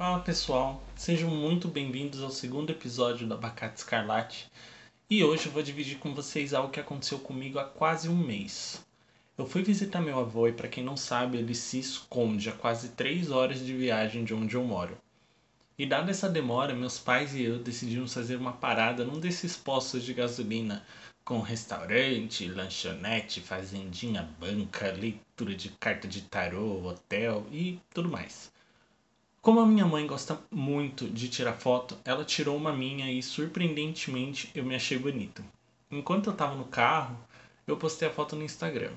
Fala pessoal, sejam muito bem-vindos ao segundo episódio do Abacate Escarlate e hoje eu vou dividir com vocês algo que aconteceu comigo há quase um mês. Eu fui visitar meu avô e, para quem não sabe, ele se esconde a quase 3 horas de viagem de onde eu moro. E dada essa demora, meus pais e eu decidimos fazer uma parada num desses postos de gasolina com restaurante, lanchonete, fazendinha, banca, leitura de carta de tarô, hotel e tudo mais. Como a minha mãe gosta muito de tirar foto, ela tirou uma minha e surpreendentemente eu me achei bonito. Enquanto eu estava no carro, eu postei a foto no Instagram.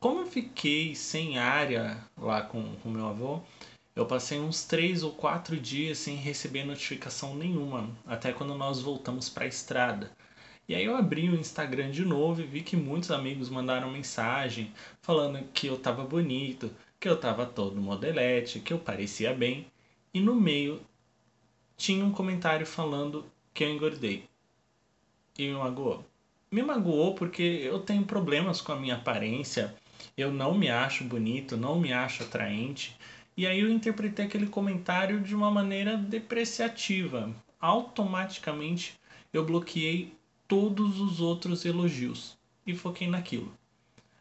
Como eu fiquei sem área lá com o meu avô, eu passei uns três ou quatro dias sem receber notificação nenhuma, até quando nós voltamos para a estrada. E aí eu abri o Instagram de novo e vi que muitos amigos mandaram mensagem falando que eu tava bonito, que eu tava todo modelete, que eu parecia bem, e no meio tinha um comentário falando que eu engordei. E me magoou. Me magoou porque eu tenho problemas com a minha aparência, eu não me acho bonito, não me acho atraente, e aí eu interpretei aquele comentário de uma maneira depreciativa. Automaticamente eu bloqueei todos os outros elogios e foquei naquilo.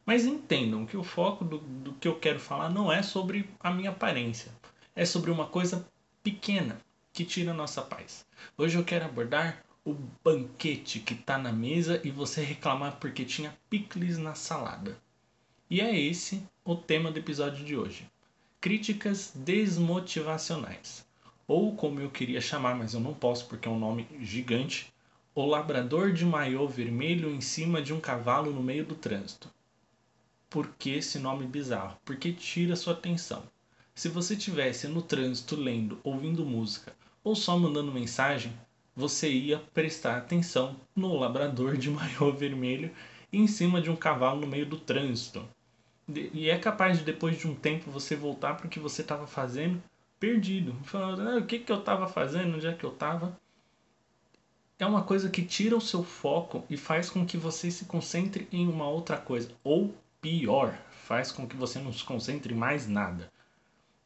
Mas entendam que o foco do, do que eu quero falar não é sobre a minha aparência, é sobre uma coisa pequena que tira a nossa paz. Hoje eu quero abordar o banquete que está na mesa e você reclamar porque tinha picles na salada. E é esse o tema do episódio de hoje. Críticas desmotivacionais. Ou como eu queria chamar, mas eu não posso porque é um nome gigante, o labrador de maiô vermelho em cima de um cavalo no meio do trânsito por que esse nome bizarro? Porque tira sua atenção. Se você tivesse no trânsito lendo, ouvindo música ou só mandando mensagem, você ia prestar atenção no labrador de maiô vermelho em cima de um cavalo no meio do trânsito. E é capaz de depois de um tempo você voltar para o que você estava fazendo perdido. Falando, ah, o que, que eu estava fazendo, onde é que eu estava? É uma coisa que tira o seu foco e faz com que você se concentre em uma outra coisa. Ou pior, faz com que você não se concentre mais nada.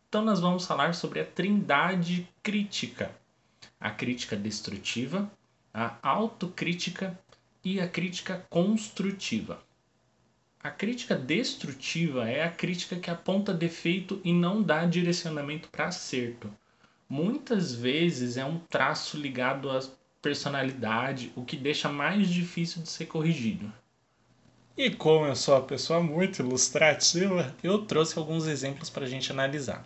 Então nós vamos falar sobre a trindade crítica. A crítica destrutiva, a autocrítica e a crítica construtiva. A crítica destrutiva é a crítica que aponta defeito e não dá direcionamento para acerto. Muitas vezes é um traço ligado à personalidade, o que deixa mais difícil de ser corrigido. E como eu sou uma pessoa muito ilustrativa, eu trouxe alguns exemplos para a gente analisar.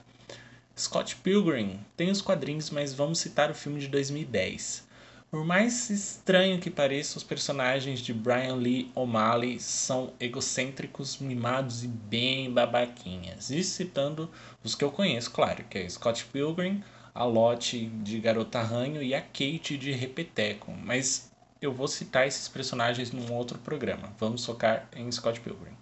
Scott Pilgrim tem os quadrinhos, mas vamos citar o filme de 2010. Por mais estranho que pareça, os personagens de Brian Lee O'Malley são egocêntricos, mimados e bem babaquinhas. E citando os que eu conheço, claro, que é Scott Pilgrim, a Lottie de Garota Ranho e a Kate de Repeteco. Mas eu vou citar esses personagens num outro programa. Vamos focar em Scott Pilgrim.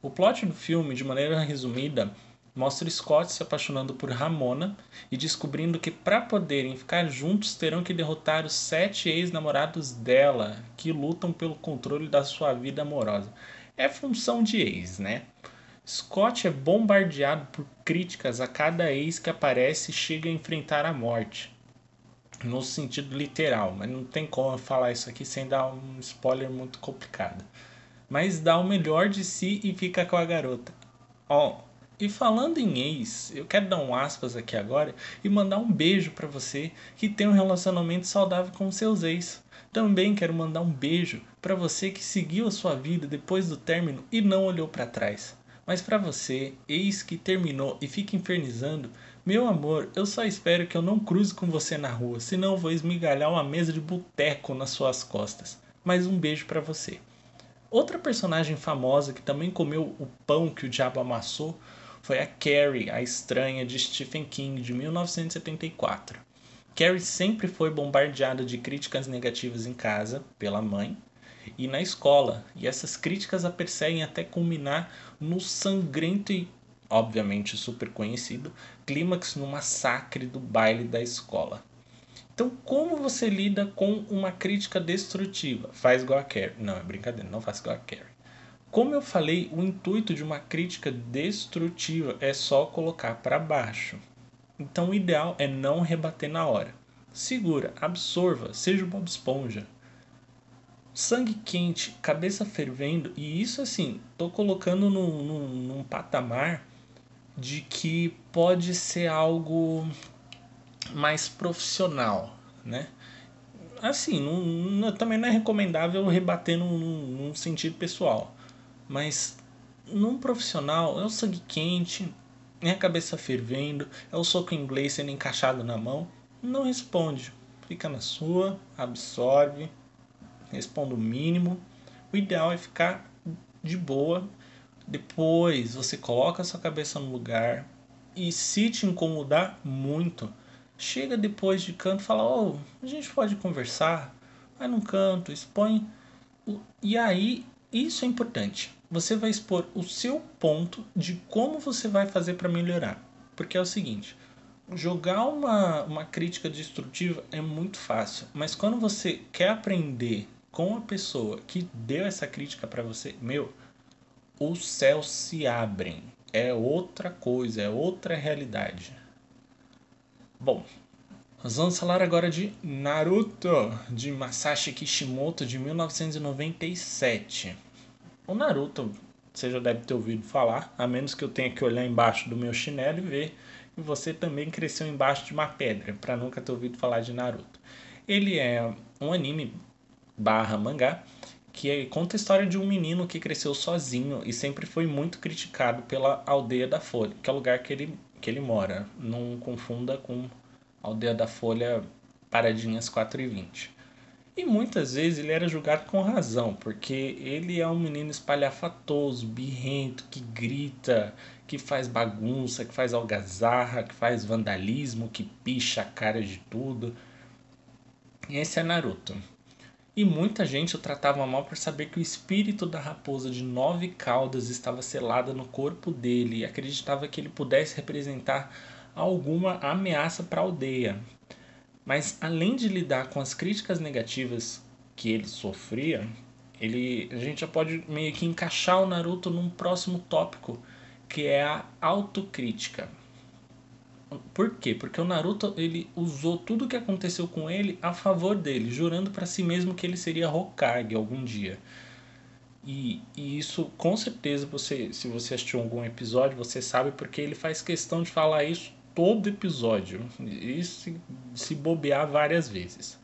O plot do filme, de maneira resumida, mostra Scott se apaixonando por Ramona e descobrindo que para poderem ficar juntos terão que derrotar os sete ex-namorados dela que lutam pelo controle da sua vida amorosa. É função de ex, né? Scott é bombardeado por críticas a cada ex que aparece e chega a enfrentar a morte no sentido literal, mas não tem como falar isso aqui sem dar um spoiler muito complicado. Mas dá o melhor de si e fica com a garota. Ó, oh, e falando em ex, eu quero dar um aspas aqui agora e mandar um beijo para você que tem um relacionamento saudável com seus ex. Também quero mandar um beijo para você que seguiu a sua vida depois do término e não olhou para trás. Mas para você, ex que terminou e fica infernizando, meu amor, eu só espero que eu não cruze com você na rua, senão vou esmigalhar uma mesa de boteco nas suas costas. Mas um beijo para você. Outra personagem famosa que também comeu o pão que o diabo amassou foi a Carrie, a estranha de Stephen King de 1974. Carrie sempre foi bombardeada de críticas negativas em casa pela mãe e na escola, e essas críticas a perseguem até culminar no sangrento e obviamente super conhecido, clímax no massacre do baile da escola. Então, como você lida com uma crítica destrutiva? Faz igual a Carrie. Não, é brincadeira, não faça igual a Carrie. Como eu falei, o intuito de uma crítica destrutiva é só colocar para baixo. Então o ideal é não rebater na hora. Segura, absorva, seja o Bob Esponja. Sangue quente, cabeça fervendo, e isso assim, tô colocando num, num, num patamar de que pode ser algo mais profissional, né? Assim, também não é recomendável rebater num, num sentido pessoal, mas num profissional é o sangue quente, é a cabeça fervendo, é o soco inglês sendo encaixado na mão, não responde, fica na sua, absorve, responda o mínimo. O ideal é ficar de boa. Depois você coloca a sua cabeça no lugar e se te incomodar muito, chega depois de canto e fala: "Oh, a gente pode conversar". Vai num canto, expõe e aí isso é importante. Você vai expor o seu ponto de como você vai fazer para melhorar. Porque é o seguinte, jogar uma, uma crítica destrutiva é muito fácil, mas quando você quer aprender com a pessoa que deu essa crítica para você, meu, os céus se abrem. É outra coisa, é outra realidade. Bom, vamos falar agora de Naruto, de Masashi Kishimoto, de 1997. O Naruto, você já deve ter ouvido falar, a menos que eu tenha que olhar embaixo do meu chinelo e ver que você também cresceu embaixo de uma pedra, para nunca ter ouvido falar de Naruto. Ele é um anime barra mangá que conta a história de um menino que cresceu sozinho e sempre foi muito criticado pela aldeia da Folha, que é o lugar que ele, que ele mora. Não confunda com Aldeia da Folha Paradinhas 4 e 20. E muitas vezes ele era julgado com razão, porque ele é um menino espalhafatoso, birrento, que grita, que faz bagunça, que faz algazarra, que faz vandalismo, que picha a cara de tudo. Esse é Naruto. E muita gente o tratava mal por saber que o espírito da raposa de nove caudas estava selada no corpo dele e acreditava que ele pudesse representar alguma ameaça para a aldeia. Mas além de lidar com as críticas negativas que ele sofria, ele, a gente já pode meio que encaixar o Naruto num próximo tópico, que é a autocrítica. Por quê? Porque o Naruto ele usou tudo o que aconteceu com ele a favor dele, jurando para si mesmo que ele seria Hokage algum dia. E, e, isso, com certeza, você, se você assistiu algum episódio, você sabe porque ele faz questão de falar isso todo episódio. E se, se bobear várias vezes.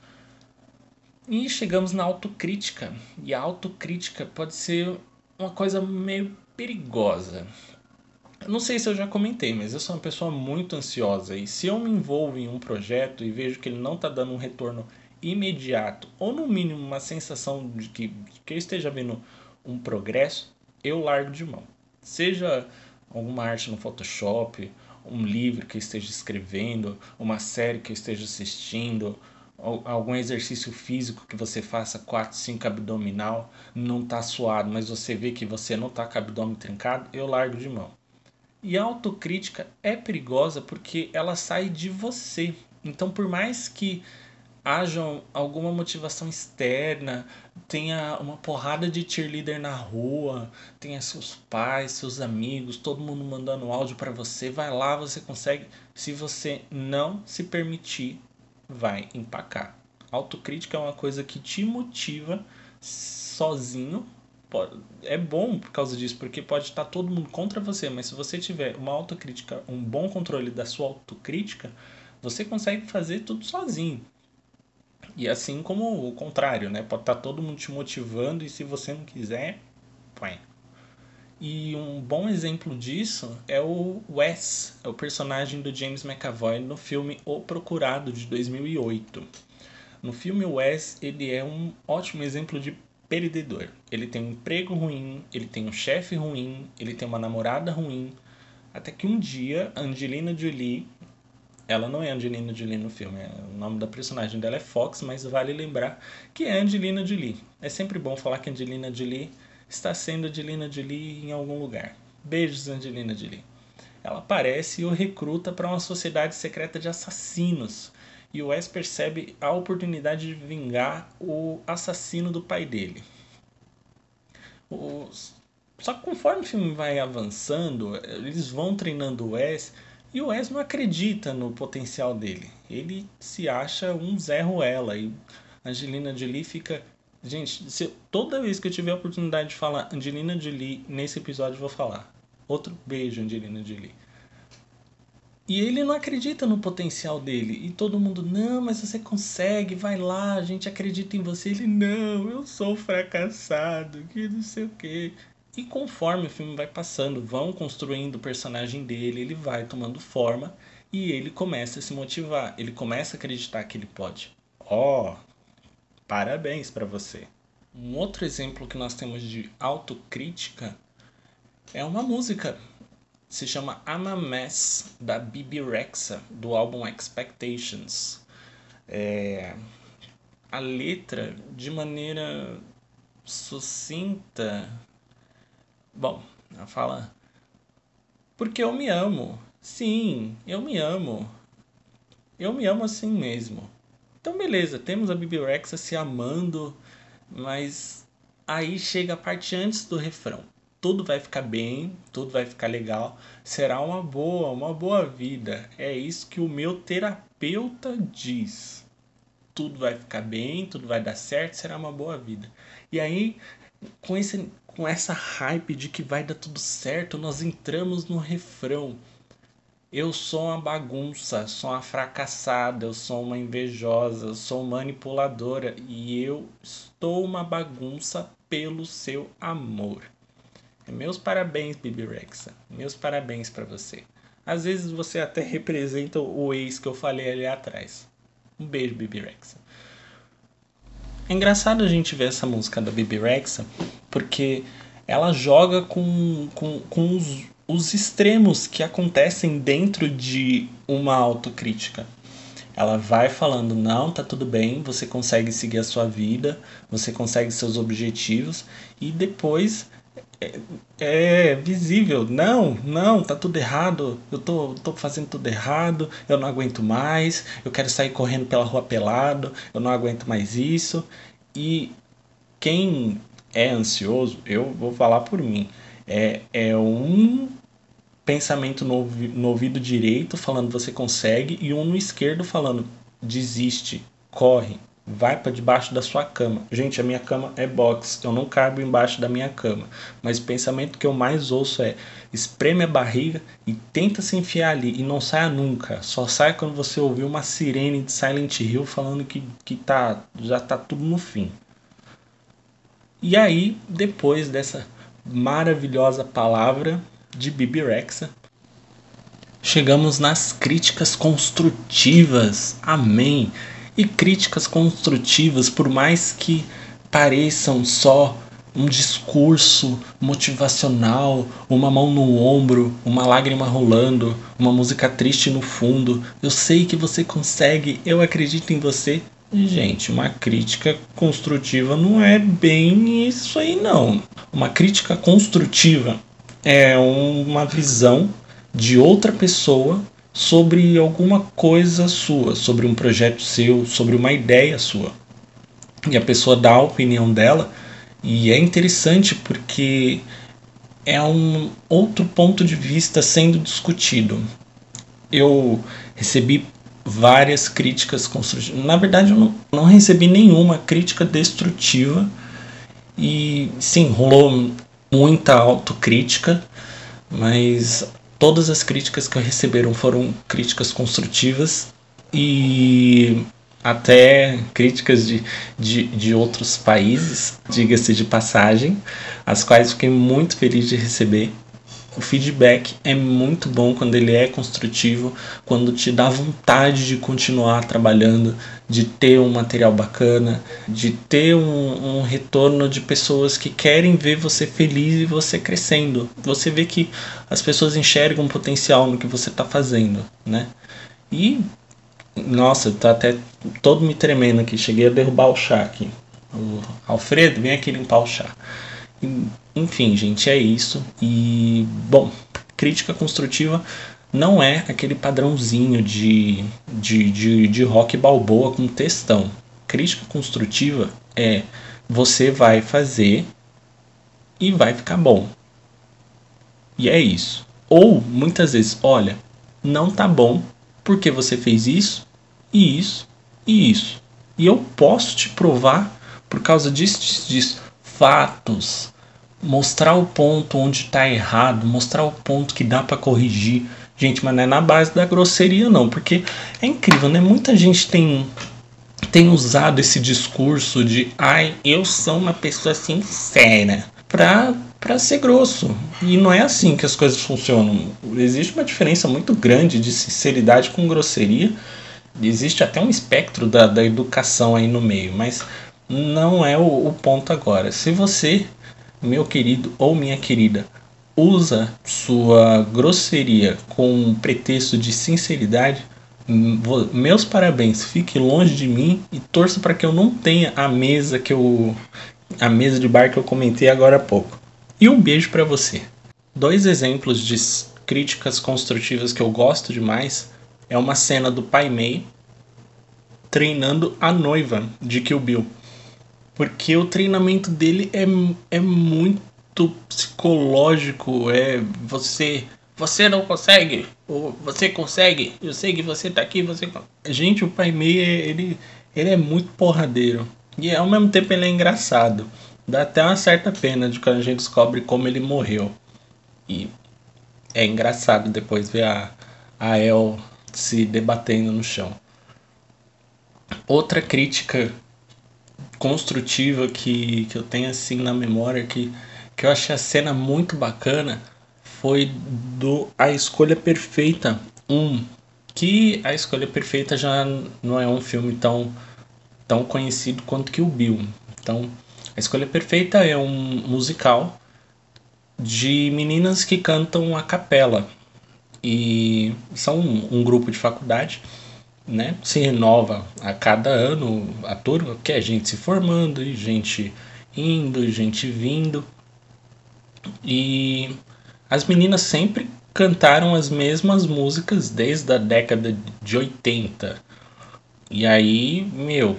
E chegamos na autocrítica. E a autocrítica pode ser uma coisa meio perigosa. Não sei se eu já comentei, mas eu sou uma pessoa muito ansiosa. E se eu me envolvo em um projeto e vejo que ele não está dando um retorno imediato, ou no mínimo uma sensação de que, que eu esteja vendo um progresso, eu largo de mão. Seja alguma arte no Photoshop, um livro que eu esteja escrevendo, uma série que eu esteja assistindo, algum exercício físico que você faça 4, 5 abdominal, não está suado, mas você vê que você não está com o abdômen trincado, eu largo de mão. E a autocrítica é perigosa porque ela sai de você. Então, por mais que haja alguma motivação externa, tenha uma porrada de cheerleader na rua, tenha seus pais, seus amigos, todo mundo mandando áudio para você, vai lá, você consegue. Se você não se permitir, vai empacar. Autocrítica é uma coisa que te motiva sozinho. É bom por causa disso, porque pode estar todo mundo contra você, mas se você tiver uma autocrítica, um bom controle da sua autocrítica, você consegue fazer tudo sozinho. E assim como o contrário, né? Pode estar todo mundo te motivando e se você não quiser, põe. E um bom exemplo disso é o Wes, é o personagem do James McAvoy no filme O Procurado de 2008. No filme Wes, ele é um ótimo exemplo de perdedor. Ele tem um emprego ruim, ele tem um chefe ruim, ele tem uma namorada ruim, até que um dia Angelina Jolie ela não é Angelina Jolie no filme, é, o nome da personagem dela é Fox, mas vale lembrar que é Angelina Jolie. É sempre bom falar que Angelina Jolie está sendo Angelina Jolie em algum lugar. Beijos, Angelina Jolie. Ela aparece e o recruta para uma sociedade secreta de assassinos. E o Wes percebe a oportunidade de vingar o assassino do pai dele. Os... Só que conforme o filme vai avançando, eles vão treinando o Wes E o Wes não acredita no potencial dele. Ele se acha um Zé Ruela. E Angelina Jolie fica. Gente, se, toda vez que eu tiver a oportunidade de falar Angelina Jolie nesse episódio, eu vou falar. Outro beijo, Angelina Jolie. E ele não acredita no potencial dele. E todo mundo, não, mas você consegue, vai lá, a gente acredita em você. Ele, não, eu sou fracassado, que não sei o quê. E conforme o filme vai passando, vão construindo o personagem dele, ele vai tomando forma e ele começa a se motivar, ele começa a acreditar que ele pode. Ó, oh, parabéns para você. Um outro exemplo que nós temos de autocrítica é uma música. Se chama I'm a Mess, da Bibi Rexa, do álbum Expectations. É... A letra, de maneira sucinta, Bom, ela fala. Porque eu me amo. Sim, eu me amo. Eu me amo assim mesmo. Então, beleza, temos a Bibi Rexa se amando, mas aí chega a parte antes do refrão. Tudo vai ficar bem, tudo vai ficar legal, será uma boa, uma boa vida. É isso que o meu terapeuta diz. Tudo vai ficar bem, tudo vai dar certo, será uma boa vida. E aí, com esse com essa hype de que vai dar tudo certo, nós entramos no refrão. Eu sou uma bagunça, sou uma fracassada, eu sou uma invejosa, eu sou manipuladora e eu estou uma bagunça pelo seu amor. Meus parabéns, Bibi Rexa. Meus parabéns para você. Às vezes você até representa o ex que eu falei ali atrás. Um beijo, Bibi Rexa. É engraçado a gente ver essa música da Bibi Rexa, porque ela joga com, com, com os, os extremos que acontecem dentro de uma autocrítica. Ela vai falando, não, tá tudo bem, você consegue seguir a sua vida, você consegue seus objetivos, e depois é, é, visível, não, não, tá tudo errado, eu tô, tô fazendo tudo errado, eu não aguento mais, eu quero sair correndo pela rua pelado, eu não aguento mais isso. E quem é ansioso, eu vou falar por mim, é, é um pensamento no, no ouvido direito falando você consegue e um no esquerdo falando desiste, corre, vai para debaixo da sua cama. Gente, a minha cama é box, eu não caibo embaixo da minha cama. Mas o pensamento que eu mais ouço é: espreme a barriga e tenta se enfiar ali e não saia nunca. Só sai quando você ouvir uma sirene de Silent Hill falando que, que tá, já tá tudo no fim. E aí, depois dessa maravilhosa palavra de Bibi Rexa, chegamos nas críticas construtivas. Amém e críticas construtivas, por mais que pareçam só um discurso motivacional, uma mão no ombro, uma lágrima rolando, uma música triste no fundo. Eu sei que você consegue, eu acredito em você. Gente, uma crítica construtiva não é bem isso aí, não. Uma crítica construtiva é uma visão de outra pessoa sobre alguma coisa sua, sobre um projeto seu, sobre uma ideia sua. E a pessoa dá a opinião dela, e é interessante porque é um outro ponto de vista sendo discutido. Eu recebi várias críticas construtivas. Na verdade, eu não, não recebi nenhuma crítica destrutiva. E sim, rolou muita autocrítica, mas todas as críticas que eu receberam foram críticas construtivas e até críticas de, de, de outros países, diga-se de passagem, as quais fiquei muito feliz de receber o feedback é muito bom quando ele é construtivo, quando te dá vontade de continuar trabalhando, de ter um material bacana, de ter um, um retorno de pessoas que querem ver você feliz e você crescendo. Você vê que as pessoas enxergam potencial no que você está fazendo, né? E nossa, tá até todo me tremendo aqui. Cheguei a derrubar o chá aqui. O Alfredo, vem aqui limpar o chá. Enfim, gente, é isso. E, bom, crítica construtiva não é aquele padrãozinho de, de, de, de rock balboa com textão. Crítica construtiva é você vai fazer e vai ficar bom. E é isso. Ou muitas vezes, olha, não tá bom porque você fez isso e isso e isso. E eu posso te provar por causa disso, disso, disso. Fatos. Mostrar o ponto onde está errado, mostrar o ponto que dá para corrigir. Gente, mas não é na base da grosseria não, porque é incrível, né? Muita gente tem tem usado esse discurso de ai, eu sou uma pessoa sincera pra, pra ser grosso. E não é assim que as coisas funcionam. Existe uma diferença muito grande de sinceridade com grosseria. Existe até um espectro da, da educação aí no meio, mas não é o, o ponto agora. Se você, meu querido ou minha querida, usa sua grosseria com um pretexto de sinceridade, meus parabéns, fique longe de mim e torça para que eu não tenha a mesa que eu a mesa de bar que eu comentei agora há pouco. E um beijo para você. Dois exemplos de críticas construtivas que eu gosto demais é uma cena do Pai Mei treinando a noiva de Kill Bill. Porque o treinamento dele é, é muito psicológico, é você você não consegue, ou você consegue, eu sei que você tá aqui, você. Gente, o Pai Mei, ele, ele é muito porradeiro. E ao mesmo tempo ele é engraçado. Dá até uma certa pena de quando a gente descobre como ele morreu. E é engraçado depois ver a, a El se debatendo no chão. Outra crítica construtiva que, que eu tenho assim na memória que, que eu achei a cena muito bacana foi do A Escolha Perfeita 1. Que A Escolha Perfeita já não é um filme tão, tão conhecido quanto que o Bill. Então, A Escolha Perfeita é um musical de meninas que cantam a capela. E são um, um grupo de faculdade, né? Se renova a cada ano a turma, que é gente se formando e gente indo, e gente vindo. E as meninas sempre cantaram as mesmas músicas desde a década de 80. E aí, meu,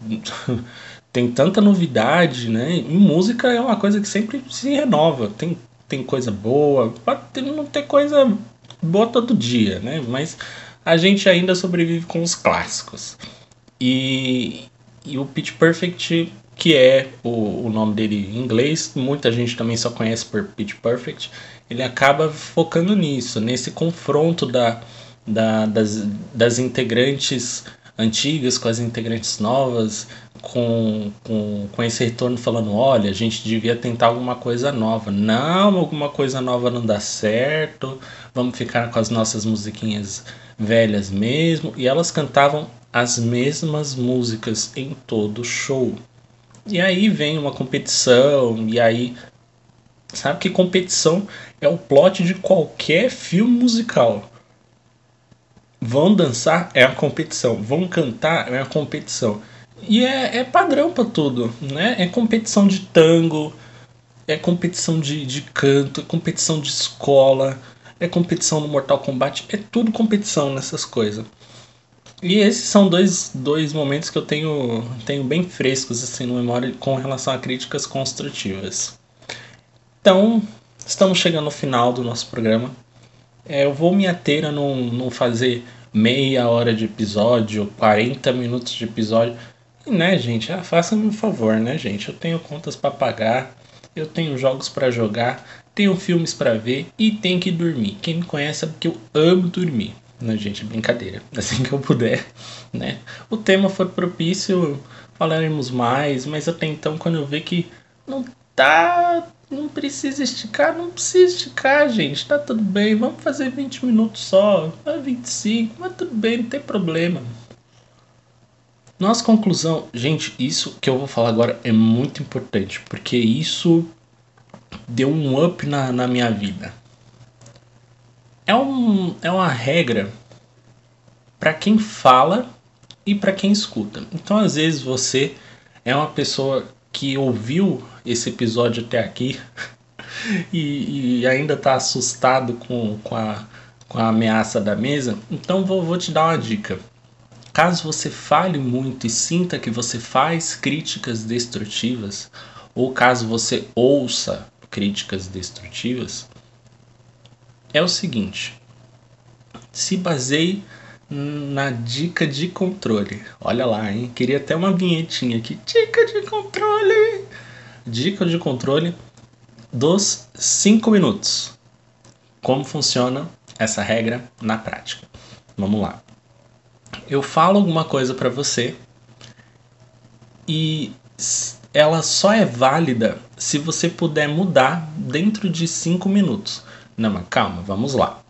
tem tanta novidade, né? E música é uma coisa que sempre se renova. Tem, tem coisa boa, pode não ter coisa boa todo dia, né? Mas a gente ainda sobrevive com os clássicos. E, e o Pitch Perfect que é o, o nome dele em inglês, muita gente também só conhece por Pitch Perfect, ele acaba focando nisso, nesse confronto da, da, das, das integrantes antigas com as integrantes novas, com, com, com esse retorno falando, olha, a gente devia tentar alguma coisa nova. Não, alguma coisa nova não dá certo, vamos ficar com as nossas musiquinhas velhas mesmo. E elas cantavam as mesmas músicas em todo show. E aí vem uma competição, e aí. Sabe que competição é o plot de qualquer filme musical. Vão dançar é a competição, vão cantar é a competição. E é, é padrão para tudo, né? É competição de tango, é competição de, de canto, é competição de escola, é competição no Mortal Kombat, é tudo competição nessas coisas. E esses são dois, dois momentos que eu tenho, tenho bem frescos assim no memória com relação a críticas construtivas. Então, estamos chegando ao final do nosso programa. É, eu vou me ater a não, não fazer meia hora de episódio, 40 minutos de episódio. E, né, gente? Ah, Faça-me um favor, né, gente? Eu tenho contas para pagar, eu tenho jogos para jogar, tenho filmes para ver e tenho que dormir. Quem me conhece sabe que eu amo dormir. Não, gente, brincadeira. Assim que eu puder, né? O tema for propício, falaremos mais, mas até então, quando eu ver que não tá. Não precisa esticar, não precisa esticar, gente. Tá tudo bem. Vamos fazer 20 minutos só. 25, mas tudo bem, não tem problema. Nossa conclusão, gente, isso que eu vou falar agora é muito importante, porque isso deu um up na, na minha vida é, um, é uma regra para quem fala e para quem escuta. Então, às vezes, você é uma pessoa que ouviu esse episódio até aqui e, e ainda está assustado com, com, a, com a ameaça da mesa. Então, vou, vou te dar uma dica. Caso você fale muito e sinta que você faz críticas destrutivas, ou caso você ouça críticas destrutivas, é o seguinte: se baseie na dica de controle. Olha lá, hein? Queria até uma vinhetinha aqui. Dica de controle. Dica de controle dos 5 minutos. Como funciona essa regra na prática? Vamos lá. Eu falo alguma coisa para você e ela só é válida se você puder mudar dentro de 5 minutos. Não, mas calma, vamos lá.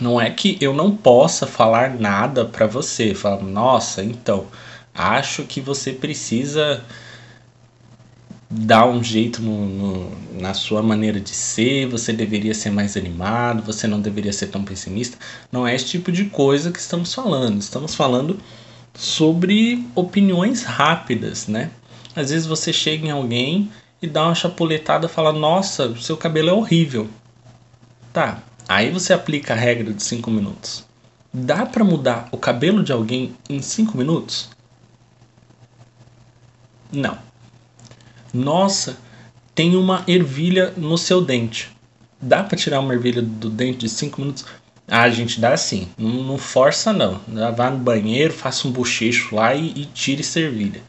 Não é que eu não possa falar nada para você, falar, nossa, então, acho que você precisa dar um jeito no, no, na sua maneira de ser, você deveria ser mais animado, você não deveria ser tão pessimista. Não é esse tipo de coisa que estamos falando. Estamos falando sobre opiniões rápidas, né? Às vezes você chega em alguém e dá uma chapuletada fala: Nossa, seu cabelo é horrível. Tá, aí você aplica a regra de 5 minutos. Dá para mudar o cabelo de alguém em 5 minutos? Não. Nossa, tem uma ervilha no seu dente. Dá para tirar uma ervilha do dente de 5 minutos? Ah, gente dá assim. Não, não, força, não. Vá no banheiro, faça um bochecho lá e, e tire servilha.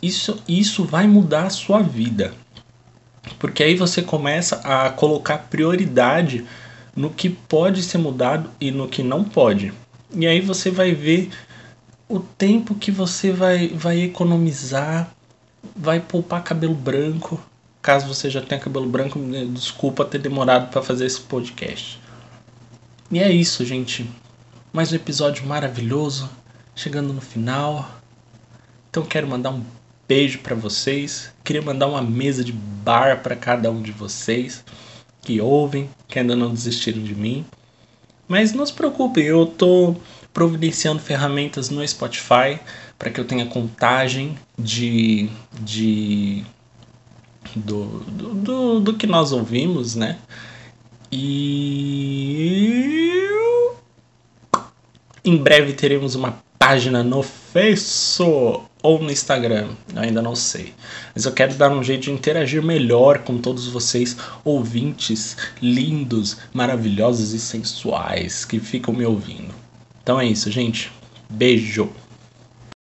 Isso, isso vai mudar a sua vida. Porque aí você começa a colocar prioridade no que pode ser mudado e no que não pode. E aí você vai ver o tempo que você vai, vai economizar, vai poupar cabelo branco. Caso você já tenha cabelo branco, desculpa ter demorado para fazer esse podcast. E é isso, gente. Mais um episódio maravilhoso, chegando no final. Então quero mandar um beijo para vocês. Queria mandar uma mesa de bar para cada um de vocês que ouvem, que ainda não desistiram de mim. Mas não se preocupem, eu tô providenciando ferramentas no Spotify para que eu tenha contagem de, de do, do, do, do que nós ouvimos, né? E em breve teremos uma página no Facebook ou no Instagram, ainda não sei. Mas eu quero dar um jeito de interagir melhor com todos vocês, ouvintes lindos, maravilhosos e sensuais que ficam me ouvindo. Então é isso, gente. Beijo!